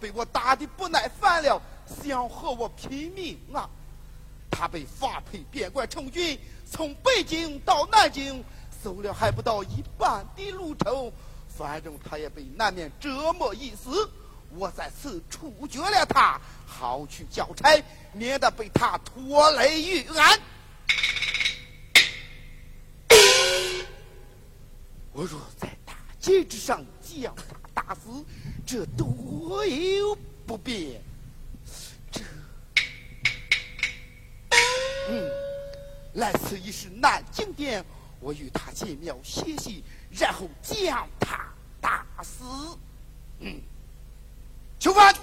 被我打的不耐烦了，想和我拼命啊！他被发配边关成军，从北京到南京，走了还不到一半的路程，反正他也被难免折磨一死。我在此处决了他，好去交差，免得被他拖累于俺。我若在大街之上将他打死。这多有不便。这嗯，来此已是难经典，我与他见庙歇息，然后将他打死。嗯，囚犯，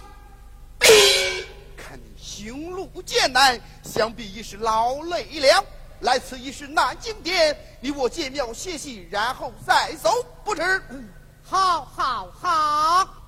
看你行路艰难，想必已是劳累了。来此已是难经典，你我见庙歇息，然后再走，不迟。嗯好，好，好。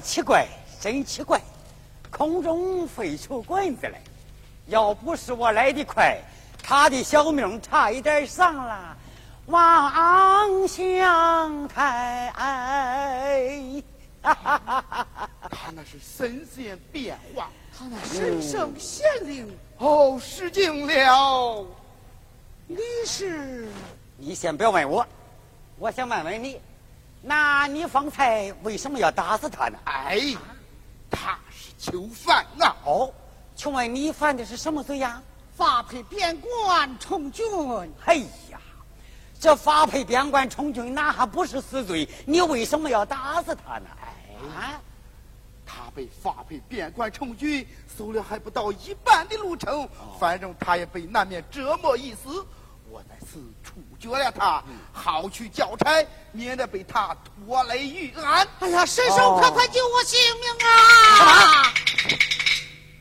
奇怪，真奇怪！空中飞出棍子来，要不是我来的快，他的小命差一点丧了。望乡台，他那是神仙变化，他那神圣显灵。哦，失敬了。你是？你先不要问我，我想问问你。那你方才为什么要打死他呢？哎，他是囚犯啊！哦，请问你犯的是什么罪呀？发配边关充军。哎呀，这发配边关充军那还不是死罪？你为什么要打死他呢？哎，他被发配边关充军，走了还不到一半的路程，反正他也被难免折磨一死。我在此处决了他，好去交差，免得被他拖累于案。哎呀，神手，快快救我性命啊！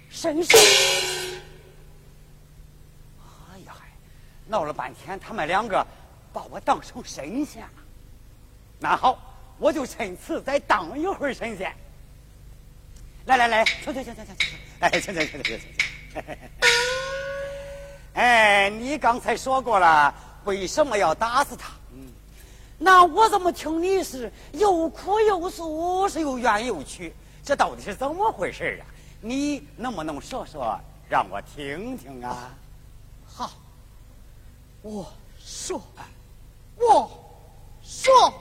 神手！哎呀，闹了半天，他们两个把我当成神仙了。那好，我就趁此再当一会儿神仙。来来来，请请请请请请，哎，请请请请请请。哎，你刚才说过了，为什么要打死他？嗯，那我怎么听你是又哭又诉，是又怨又屈？这到底是怎么回事啊？你能不能说说，让我听听啊？好，我说，我说。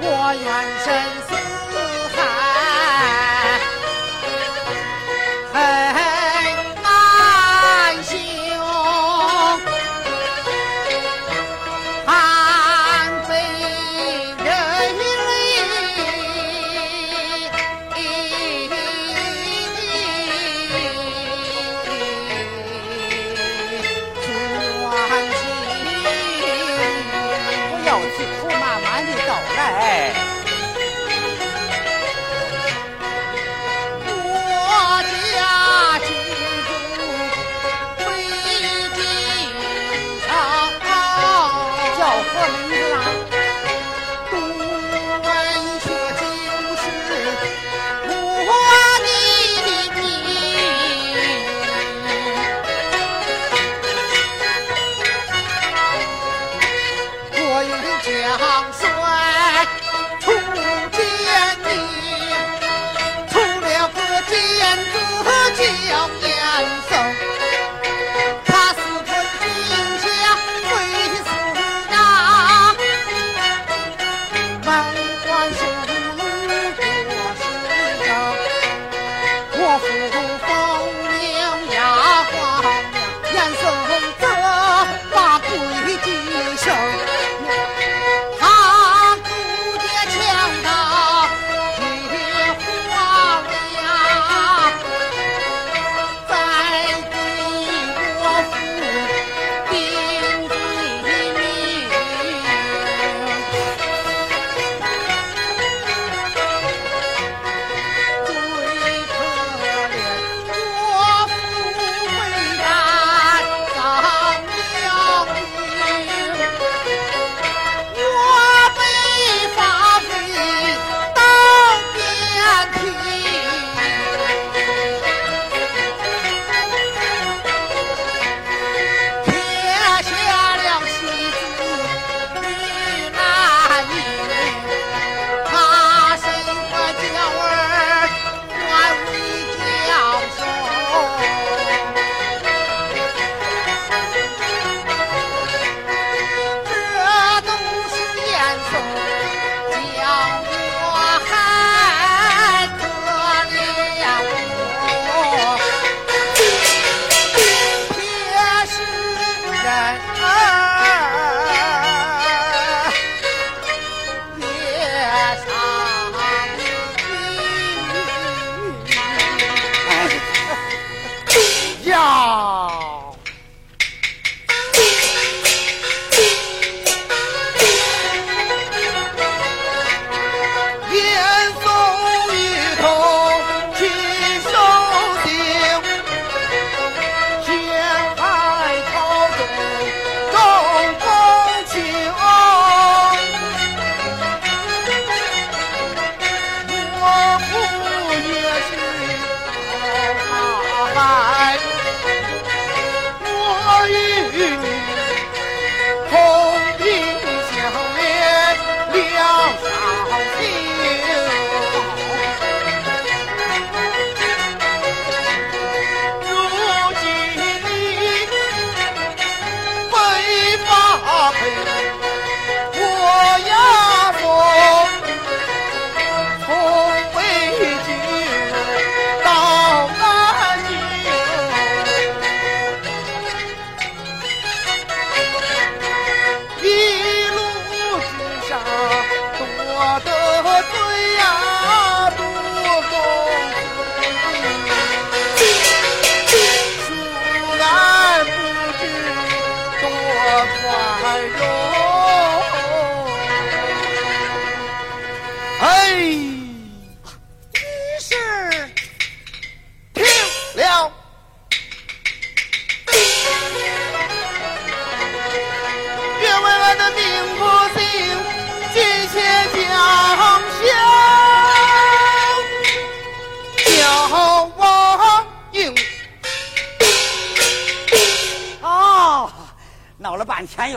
我愿身。将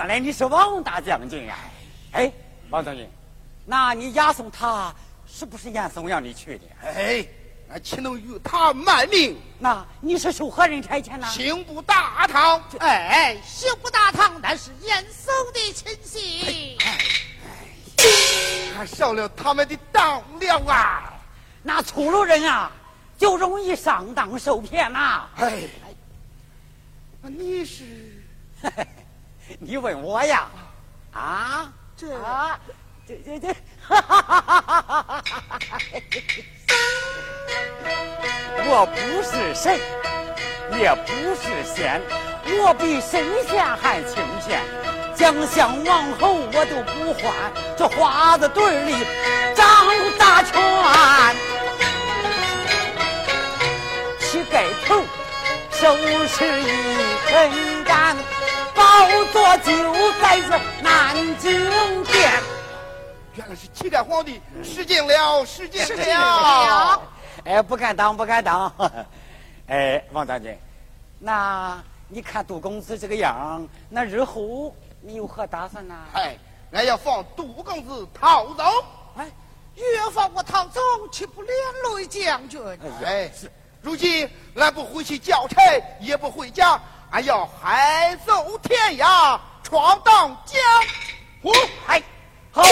原来你是王大将军呀！哎，王将军，那你押送他是不是严嵩让你去的？哎，那岂能与他卖命？那你是受何人差遣呢？刑部大堂。哎，刑部大堂那是严嵩的亲信。哎，还上了他们的当了啊！那粗鲁人啊，就容易上当受骗呐！哎，你是？你问我呀？啊？这这这这，哈哈哈哈哈哈！我不是神，也不是仙，我比神仙还清闲。将相王侯我都不换，这花子堆里长大权，去盖头收拾一盆干。宝座就在这南京殿。原来是齐天皇帝失敬了，失敬了。哎，不敢当，不敢当。哎，王将军，那你看杜公子这个样，那日后你有何打算呢？哎，俺要放杜公子逃走。哎，越放我逃走，岂不连累将军？哎，是如今俺不回去交差，也不回家。俺要海走天涯，闯荡江湖。哎，好，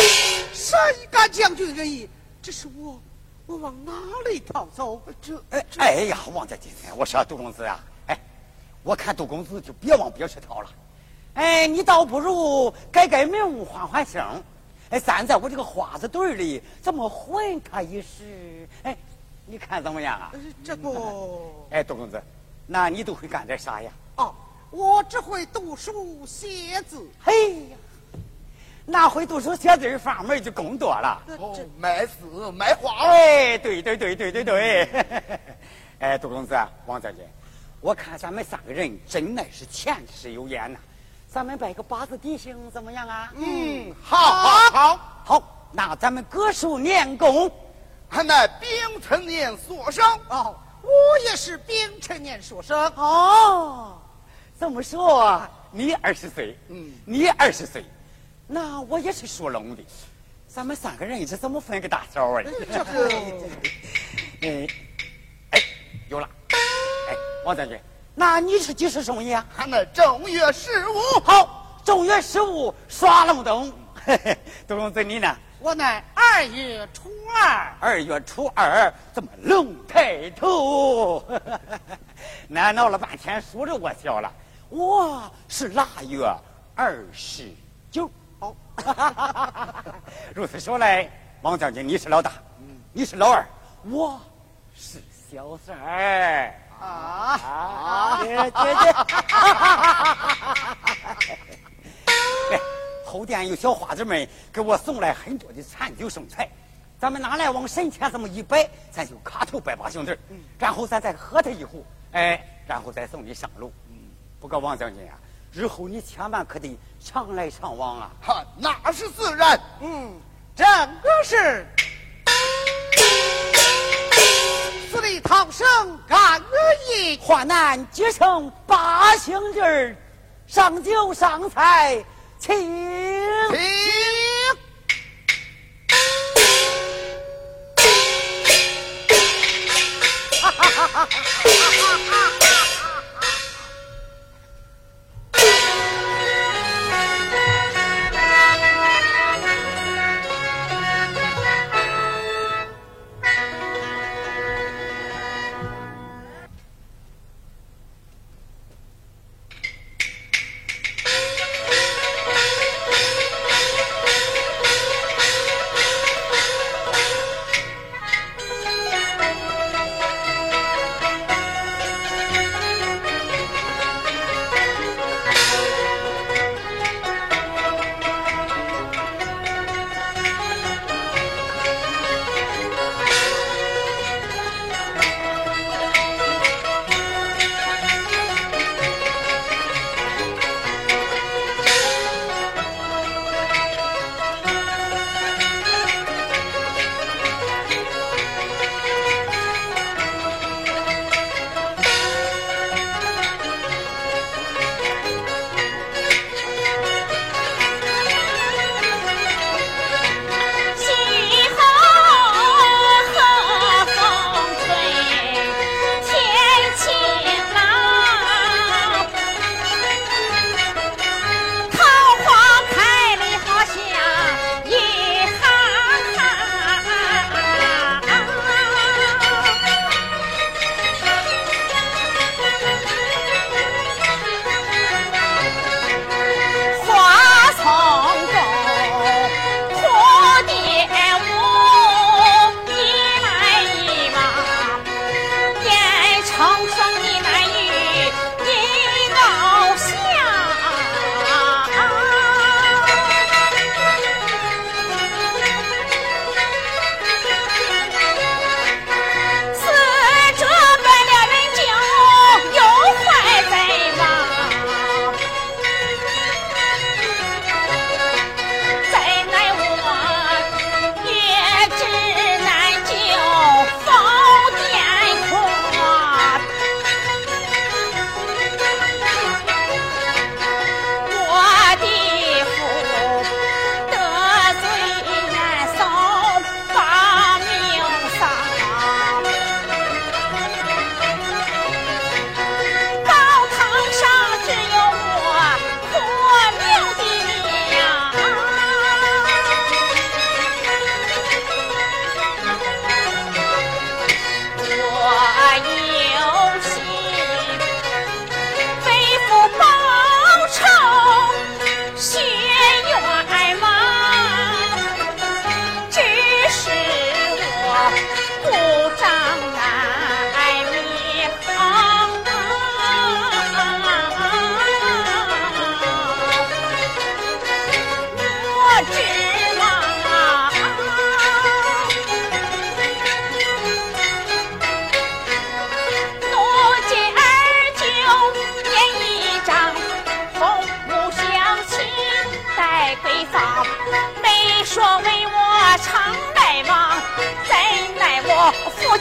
谁敢将军仁义？这是我我往哪里逃走？这哎哎呀，王家金，我说杜公子啊，哎，我看杜公子就别往别处逃了，哎，你倒不如改改名，换换姓，哎，站在我这个花子堆里，怎么混他一时？哎，你看怎么样啊？这个，哎，杜公子，那你都会干点啥呀？哦，我只会读书写字。嘿呀，那会读书写字方面就更多了。哦，卖字卖花。哎，对对对对对对。哎，杜公子，王将军，我看咱们三个人真乃是前世有缘呐。咱们摆个八字地形怎么样啊？嗯，好，好，好，好，那咱们各数年功。还乃丙辰年所生。哦，我也是丙辰年出生。哦，这么说你二十岁，嗯，你二十岁，那我也是属龙的。咱们三个人这怎么分个大小啊？这个，哎，哎，有了，哎，王将军，那你是几时生日啊？俺们正月十五。好，正月十五耍龙灯。嘿 嘿，杜公子你呢？我乃二月初二。二月初二怎么龙抬头？那闹了半天说着我笑了。我是腊月二十九。好，如此说来，王将军你是老大，你是老二，我是小三儿。啊啊！姐姐姐，哎，后殿有小花子们给我送来很多的残酒剩菜，咱们拿来往身前这么一摆，咱就磕头拜把兄弟，然后咱再喝他一壶，哎，然后再送你上路。不过王将军啊，日后你千万可得常来常往啊。哈，那是自然。嗯，整个是死里逃生干而已。患难皆成八星弟儿，上酒上菜，请。请。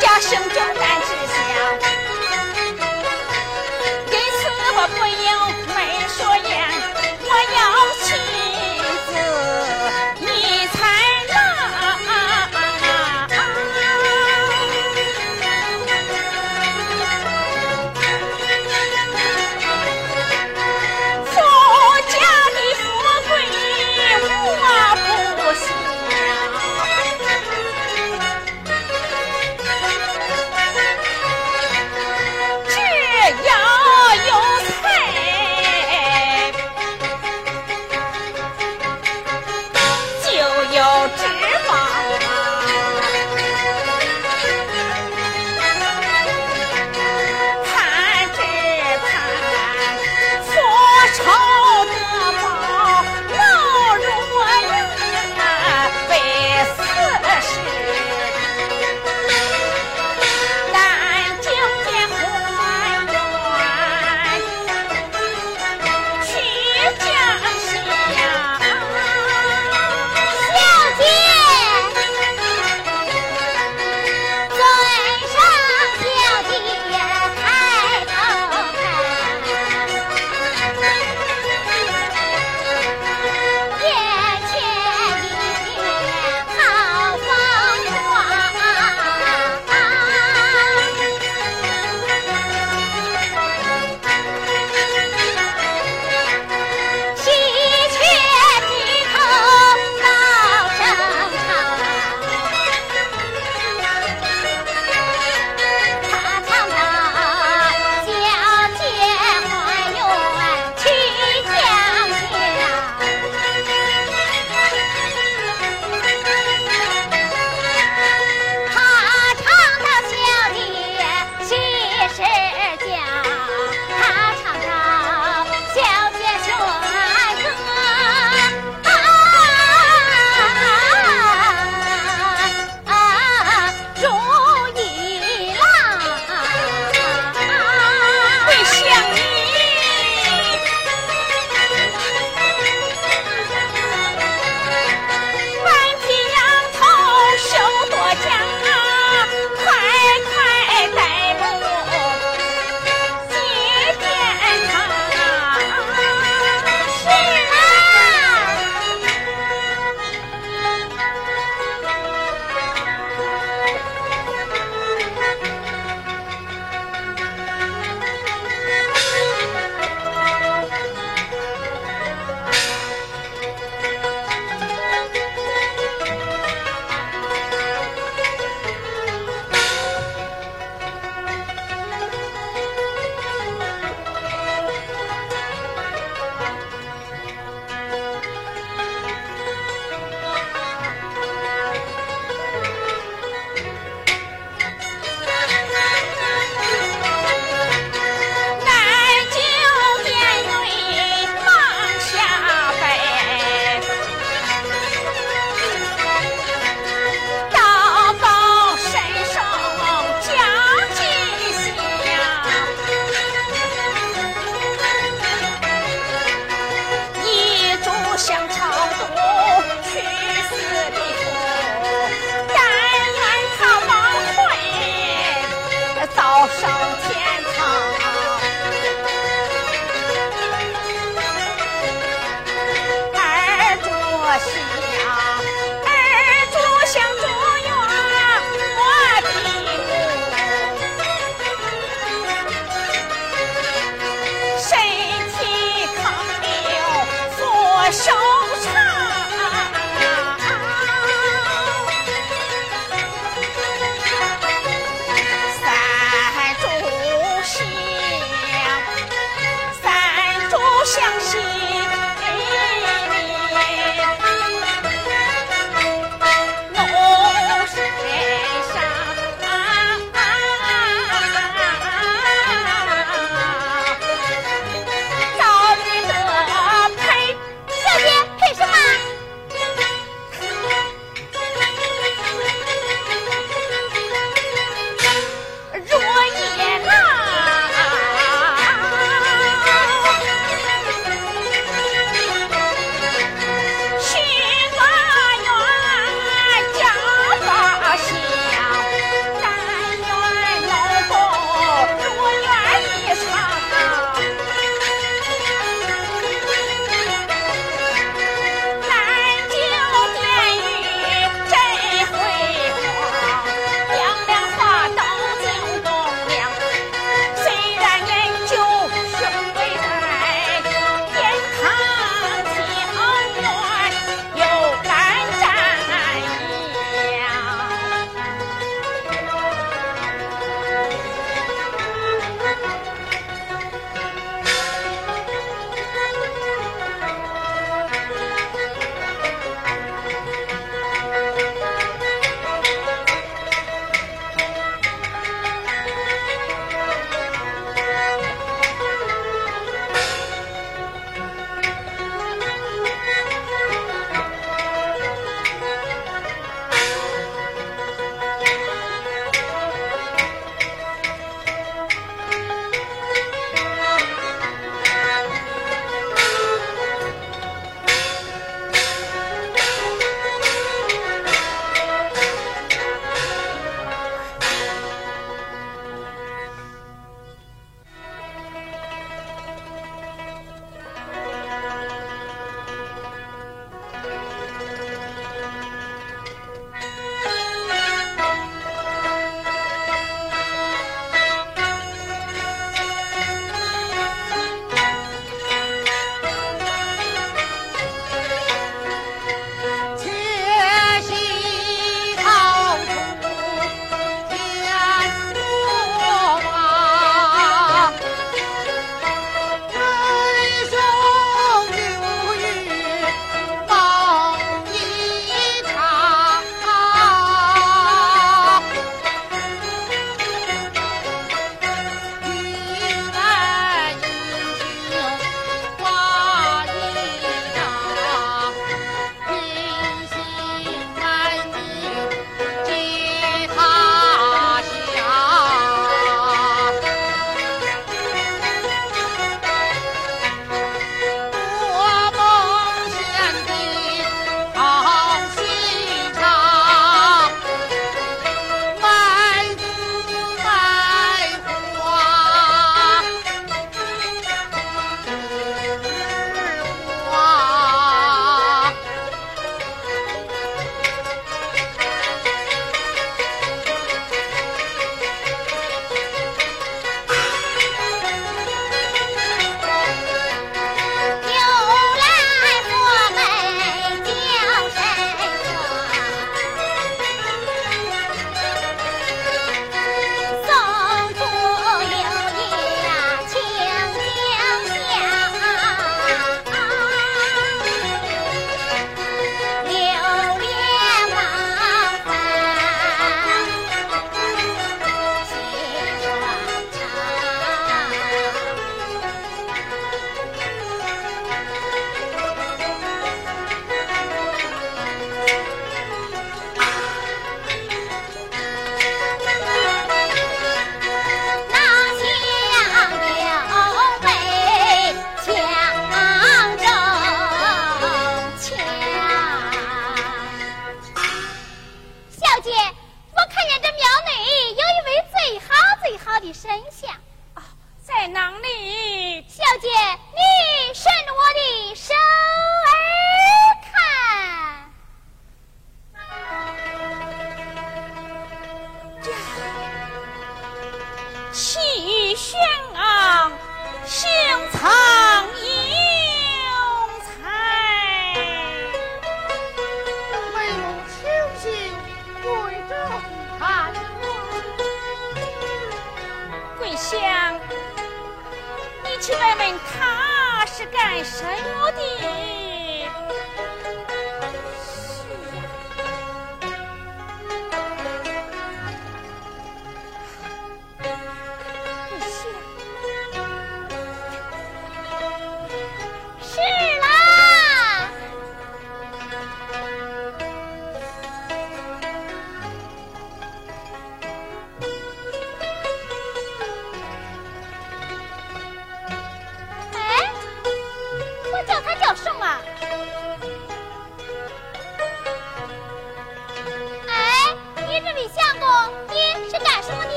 家生重担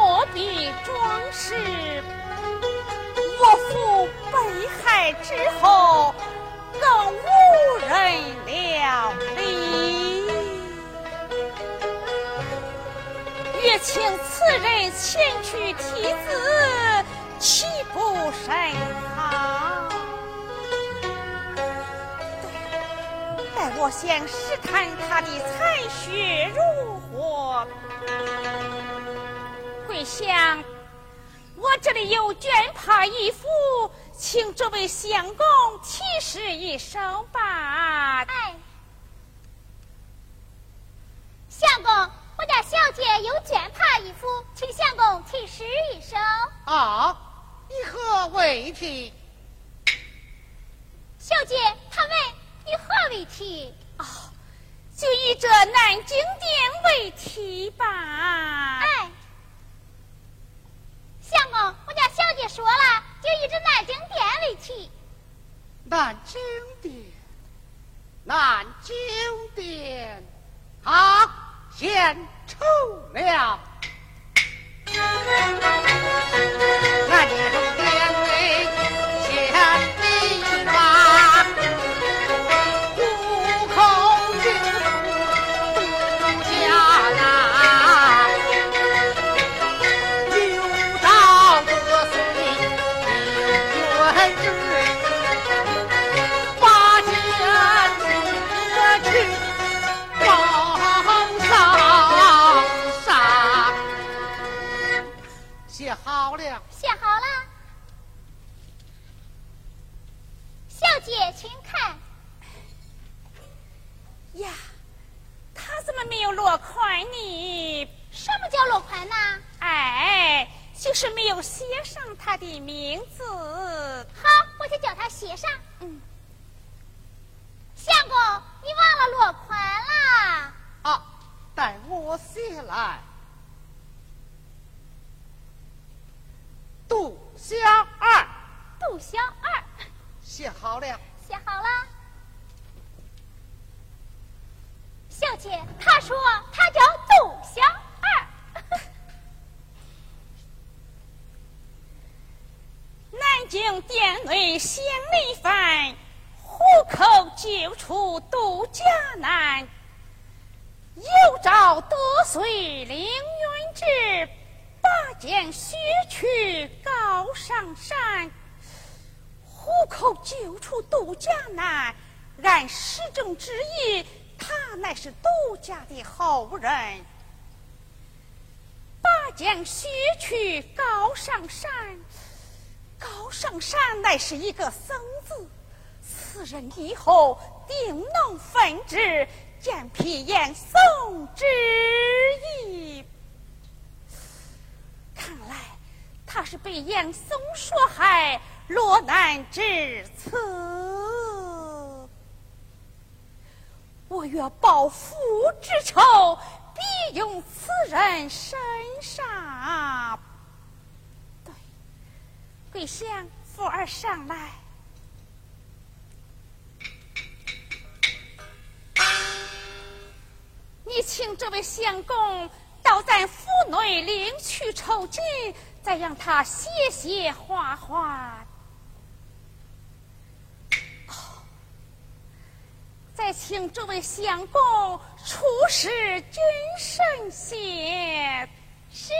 少墨笔装饰。我父被害之后，更无人料理。越请此人前去题字，岂不甚好？待我先试探他的才学如何。桂香，我这里有绢帕一幅，请这位相公题诗一首吧。哎，相公，我家小姐有绢帕一幅，请相公题诗一首。啊，以何为题？小姐，他问以何为题？哦，就以这南京殿为题吧。哎，相公，我家小姐说了，就一直南京店里去。南京店，南京店，好，先出了。南京的名字。好，我就叫他写上。嗯，相公，你忘了落款啦？啊，待我写来。杜小二杜小二，写好了。写好了。小姐，他说他叫杜小二。南京殿内县里犯，虎口救出杜家难。有诏得遂凌云志，把剑削去高上山。虎口救出杜家难，按时政之意，他乃是杜家的后人。把将许去高上山，高上山乃是一个僧字，此人以后定能分之见皮言宋之意。看来他是被杨松所害，落难至此。我若报父之仇，必用此人身上。桂香，福儿上来。你请这位相公到咱府内领取酬金，再让他写写画画。再请这位相公出示君神血。是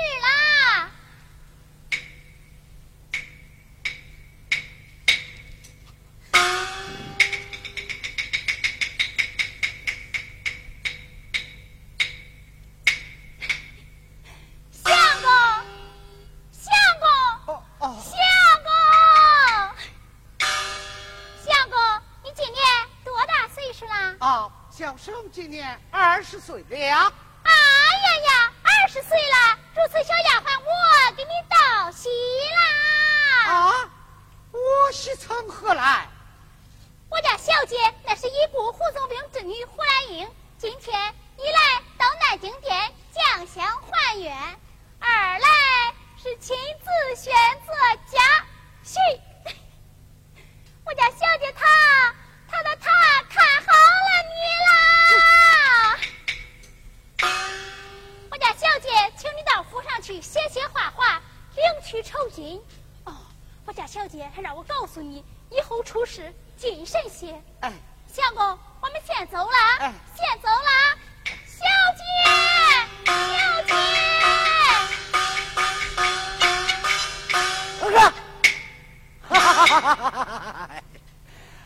今年二十岁了。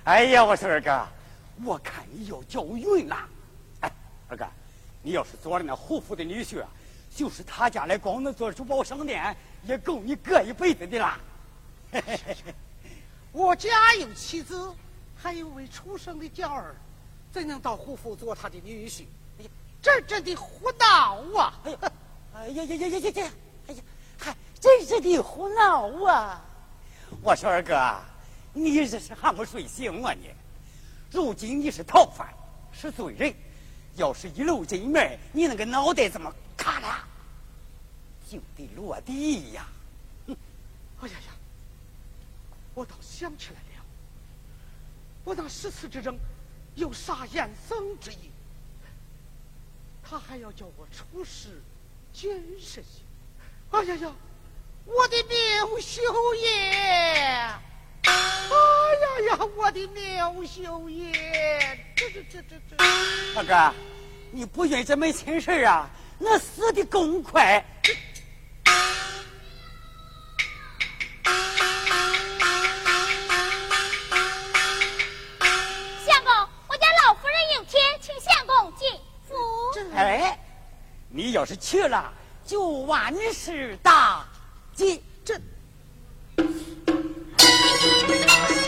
哎呀，我说二哥，我看你要叫运了。哎，二哥，你要是做了那胡夫的女婿，就是他家来光能做珠宝商店，也够你过一辈子的啦。嘿嘿嘿嘿我家有妻子，还有未出生的娇儿，怎能到胡府做他的女婿？哎呀，这真的胡闹啊！哎呀，哎呀呀呀呀呀呀！哎呀，还真是的胡闹啊！我说二哥，你这是还没睡醒啊你？如今你是逃犯，是罪人，要是一露进门，你那个脑袋怎么咔啦就得落地呀！哎呀呀，我倒想起来了，我那十次之争有杀严嵩之意，他还要叫我出示监视些。哎呀呀，我的命秀爷！哎呀呀，我的命秀爷！这这这这这！大哥，你不愿这门亲事啊？我死的更快。相公，我家老夫人有天，请相公进府。哎，你要是去了，就万事大吉。这 Thank you.